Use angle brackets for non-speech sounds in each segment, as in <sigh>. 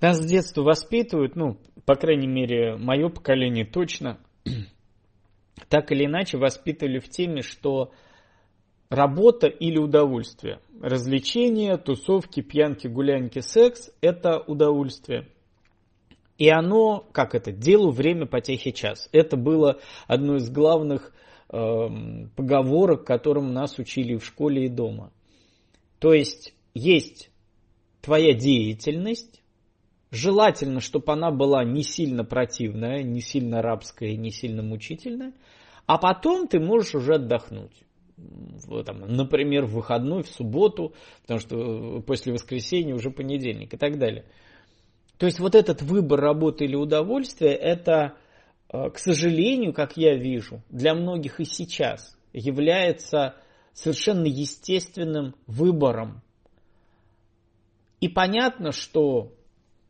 Нас с детства воспитывают, ну, по крайней мере, мое поколение точно, <clears throat> так или иначе воспитывали в теме, что работа или удовольствие. Развлечения, тусовки, пьянки, гулянки, секс – это удовольствие. И оно, как это, делу время потехи час. Это было одно из главных э, поговорок, которым нас учили в школе и дома. То есть есть твоя деятельность, желательно, чтобы она была не сильно противная, не сильно рабская, не сильно мучительная, а потом ты можешь уже отдохнуть. Там, например, в выходной, в субботу, потому что после воскресенья уже понедельник и так далее. То есть вот этот выбор работы или удовольствия, это, э, к сожалению, как я вижу, для многих и сейчас является совершенно естественным выбором. И понятно, что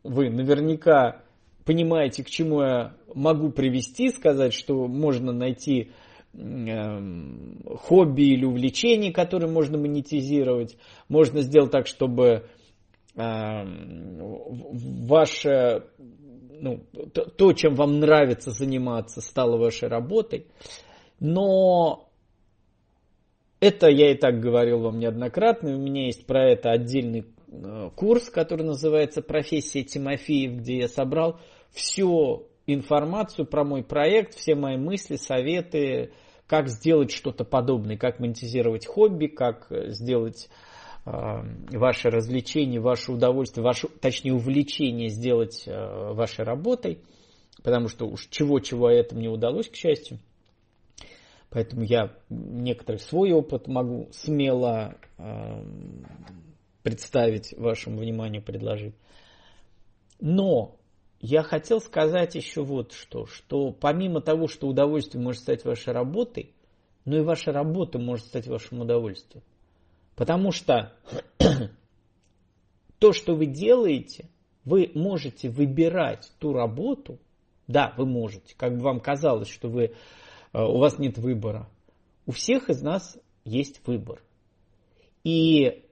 вы наверняка понимаете, к чему я могу привести, сказать, что можно найти эм, хобби или увлечение, которое можно монетизировать. Можно сделать так, чтобы эм, ваше, ну, то, чем вам нравится заниматься, стало вашей работой. Но это я и так говорил вам неоднократно. У меня есть про это отдельный курс, который называется «Профессия Тимофеев», где я собрал всю информацию про мой проект, все мои мысли, советы, как сделать что-то подобное, как монетизировать хобби, как сделать э, ваше развлечение, ваше удовольствие, ваше, точнее увлечение сделать э, вашей работой, потому что уж чего-чего это мне удалось, к счастью. Поэтому я некоторый свой опыт могу смело э, представить вашему вниманию, предложить. Но я хотел сказать еще вот что, что помимо того, что удовольствие может стать вашей работой, но и ваша работа может стать вашим удовольствием. Потому что <clears throat> то, что вы делаете, вы можете выбирать ту работу, да, вы можете, как бы вам казалось, что вы Э, у вас нет выбора. У всех из нас есть выбор. И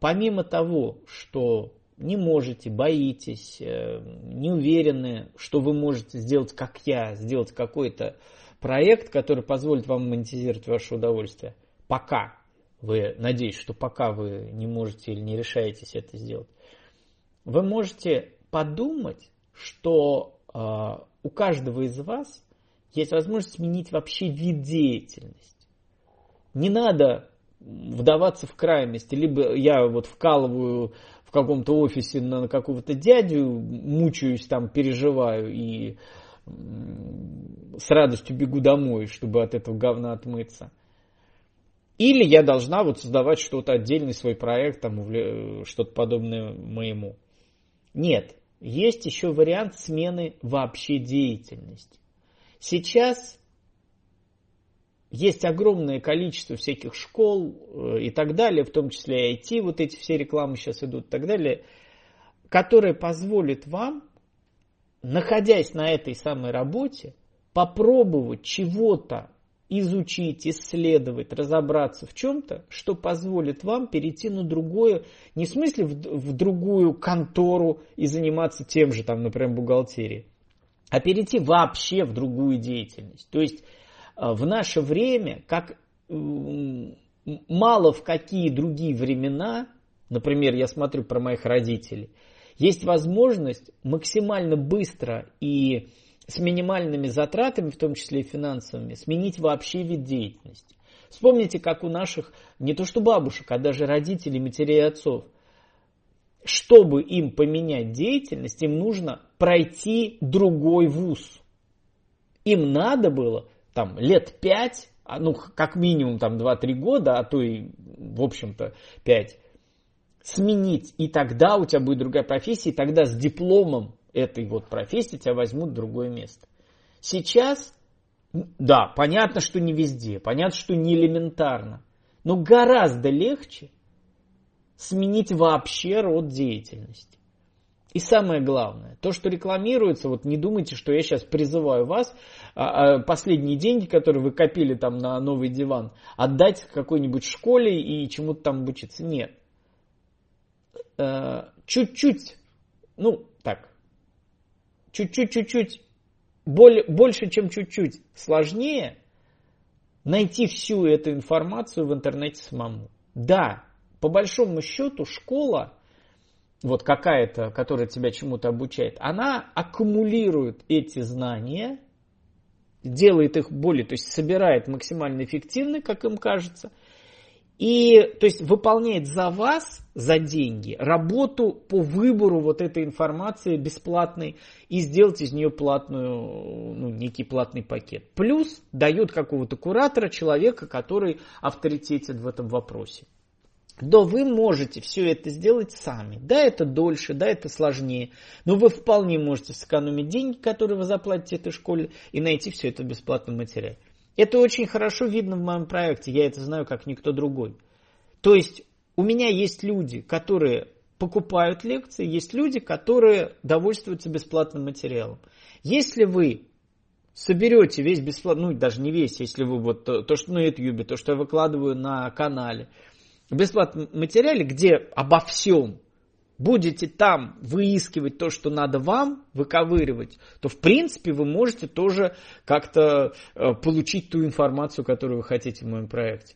помимо того, что не можете, боитесь, э, не уверены, что вы можете сделать, как я, сделать какой-то проект, который позволит вам монетизировать ваше удовольствие, пока вы, надеюсь, что пока вы не можете или не решаетесь это сделать, вы можете подумать, что э, у каждого из вас есть возможность сменить вообще вид деятельности. Не надо вдаваться в крайности. Либо я вот вкалываю в каком-то офисе на какого-то дядю, мучаюсь там, переживаю и с радостью бегу домой, чтобы от этого говна отмыться. Или я должна вот создавать что-то отдельный свой проект, там, что-то подобное моему. Нет, есть еще вариант смены вообще деятельности. Сейчас есть огромное количество всяких школ э, и так далее, в том числе и IT, вот эти все рекламы сейчас идут и так далее, которые позволят вам, находясь на этой самой работе, попробовать чего-то изучить, исследовать, разобраться в чем-то, что позволит вам перейти на другое, не в смысле в, в другую контору и заниматься тем же, там, например, бухгалтерией, а перейти вообще в другую деятельность. То есть в наше время, как мало в какие другие времена, например, я смотрю про моих родителей, есть возможность максимально быстро и с минимальными затратами, в том числе и финансовыми, сменить вообще вид деятельности. Вспомните, как у наших, не то что бабушек, а даже родителей, матерей и отцов, чтобы им поменять деятельность, им нужно пройти другой вуз. Им надо было там лет пять, а, ну как минимум там 2-3 года, а то и в общем-то 5, сменить. И тогда у тебя будет другая профессия, и тогда с дипломом этой вот профессии тебя возьмут в другое место. Сейчас, да, понятно, что не везде, понятно, что не элементарно, но гораздо легче сменить вообще род деятельности. И самое главное, то, что рекламируется, вот не думайте, что я сейчас призываю вас а, а, последние деньги, которые вы копили там на новый диван, отдать какой-нибудь школе и чему-то там обучиться. Нет. Э, чуть-чуть, ну так, чуть-чуть, чуть-чуть, больше, чем чуть-чуть сложнее найти всю эту информацию в интернете самому. Да, по большому счету школа, вот какая-то, которая тебя чему-то обучает, она аккумулирует эти знания, делает их более, то есть собирает максимально эффективно, как им кажется – и, то есть, выполняет за вас, за деньги, работу по выбору вот этой информации бесплатной и сделать из нее платную, ну, некий платный пакет. Плюс дает какого-то куратора, человека, который авторитетен в этом вопросе. Да вы можете все это сделать сами. Да, это дольше, да, это сложнее. Но вы вполне можете сэкономить деньги, которые вы заплатите этой школе, и найти все это в бесплатном материале. Это очень хорошо видно в моем проекте, я это знаю как никто другой. То есть у меня есть люди, которые покупают лекции, есть люди, которые довольствуются бесплатным материалом. Если вы соберете весь бесплатный, ну даже не весь, если вы вот то, то что на YouTube, то, что я выкладываю на канале, бесплатном материале, где обо всем будете там выискивать то, что надо вам, выковыривать, то в принципе вы можете тоже как-то э, получить ту информацию, которую вы хотите в моем проекте.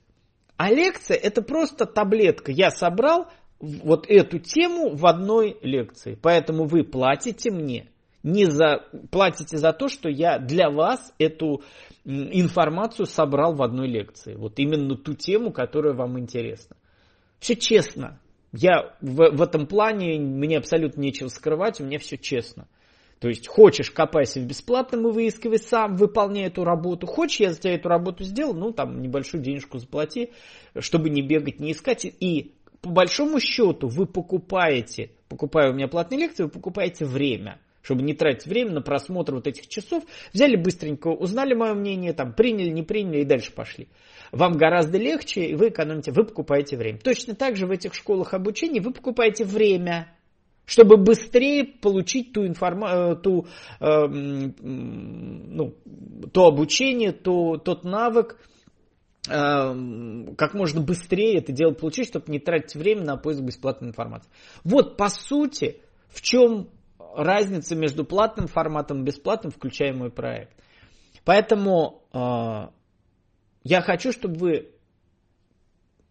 А лекция это просто таблетка. Я собрал вот эту тему в одной лекции. Поэтому вы платите мне. Не за, платите за то, что я для вас эту информацию собрал в одной лекции. Вот именно ту тему, которая вам интересна. Все честно. Я в, в этом плане, мне абсолютно нечего скрывать, у меня все честно. То есть хочешь, копайся в бесплатном и выискивай сам, выполняй эту работу. Хочешь, я за тебя эту работу сделал, ну там небольшую денежку заплати, чтобы не бегать, не искать. И по большому счету вы покупаете, покупая у меня платные лекции, вы покупаете время чтобы не тратить время на просмотр вот этих часов. Взяли быстренько, узнали мое мнение, там, приняли, не приняли и дальше пошли. Вам гораздо легче, и вы экономите, вы покупаете время. Точно так же в этих школах обучения вы покупаете время, чтобы быстрее получить ту информацию, э, ту, э, ну, то обучение, то, тот навык, э, как можно быстрее это дело получить, чтобы не тратить время на поиск бесплатной информации. Вот по сути, в чем разница между платным форматом и бесплатным, включая мой проект. Поэтому э, я хочу, чтобы вы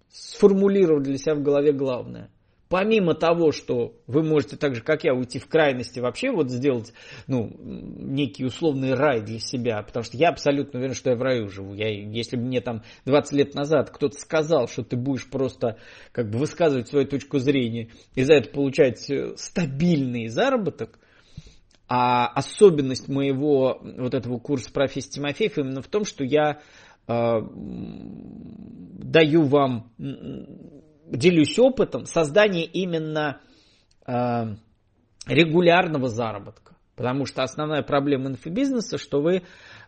сформулировали для себя в голове главное помимо того, что вы можете так же, как я, уйти в крайности вообще, вот сделать, ну, некий условный рай для себя, потому что я абсолютно уверен, что я в раю живу. Я, если бы мне там 20 лет назад кто-то сказал, что ты будешь просто как бы высказывать свою точку зрения и за это получать э, стабильный заработок, а особенность моего вот этого курса профессии Тимофеев именно в том, что я э, даю вам делюсь опытом создания именно э, регулярного заработка. Потому что основная проблема инфобизнеса, что вы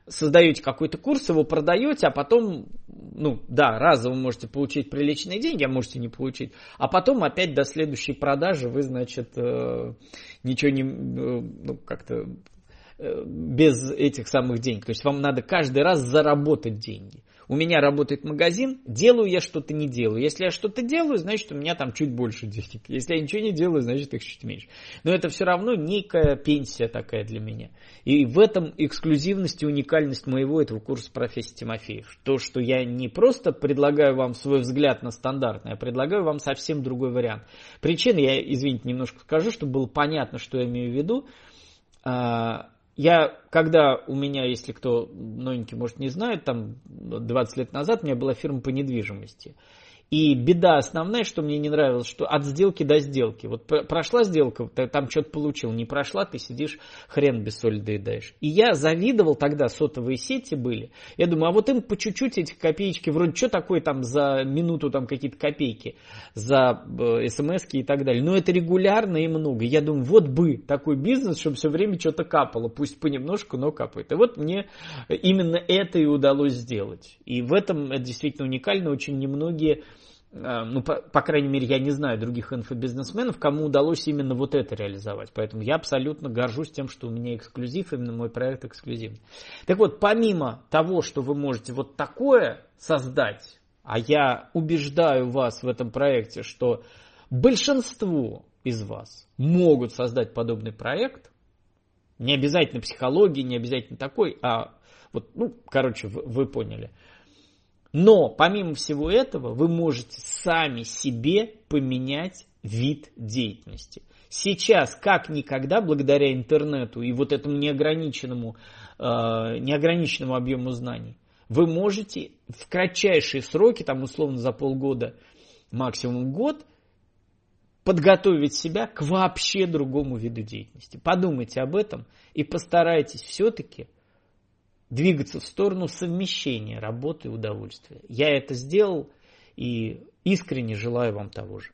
создаете какой-то курс, его продаете, а потом, ну да, разово можете получить приличные деньги, а можете не получить, а потом опять до следующей продажи вы, значит, э, ничего не, э, ну как-то э, без этих самых денег. То есть вам надо каждый раз заработать деньги у меня работает магазин, делаю я что-то, не делаю. Если я что-то делаю, значит у меня там чуть больше денег. Если я ничего не делаю, значит их чуть меньше. Но это все равно некая пенсия такая для меня. И в этом эксклюзивность и уникальность моего этого курса профессии Тимофеев. То, что я не просто предлагаю вам свой взгляд на стандартный, а предлагаю вам совсем другой вариант. Причина, я, извините, немножко скажу, чтобы было понятно, что я имею в виду а, я, когда у меня, если кто новенький, может, не знает, там 20 лет назад у меня была фирма по недвижимости. И беда основная, что мне не нравилось, что от сделки до сделки. Вот прошла сделка, ты там что-то получил, не прошла, ты сидишь, хрен без соли доедаешь. И я завидовал тогда, сотовые сети были. Я думаю, а вот им по чуть-чуть эти копеечки, вроде что такое там за минуту там какие-то копейки, за э, смс и так далее. Но это регулярно и много. Я думаю, вот бы такой бизнес, чтобы все время что-то капало, пусть понемножку, но капает. И вот мне именно это и удалось сделать. И в этом это действительно уникально, очень немногие ну, по, по крайней мере, я не знаю других инфобизнесменов, кому удалось именно вот это реализовать. Поэтому я абсолютно горжусь тем, что у меня эксклюзив, именно мой проект эксклюзивный. Так вот, помимо того, что вы можете вот такое создать, а я убеждаю вас в этом проекте, что большинство из вас могут создать подобный проект, Не обязательно психологии, не обязательно такой, а вот, ну, короче, вы, вы поняли. Но помимо всего этого, вы можете сами себе поменять вид деятельности. Сейчас, как никогда, благодаря интернету и вот этому неограниченному, э, неограниченному объему знаний, вы можете в кратчайшие сроки, там условно за полгода, максимум год, подготовить себя к вообще другому виду деятельности. Подумайте об этом и постарайтесь все-таки двигаться в сторону совмещения работы и удовольствия. Я это сделал и искренне желаю вам того же.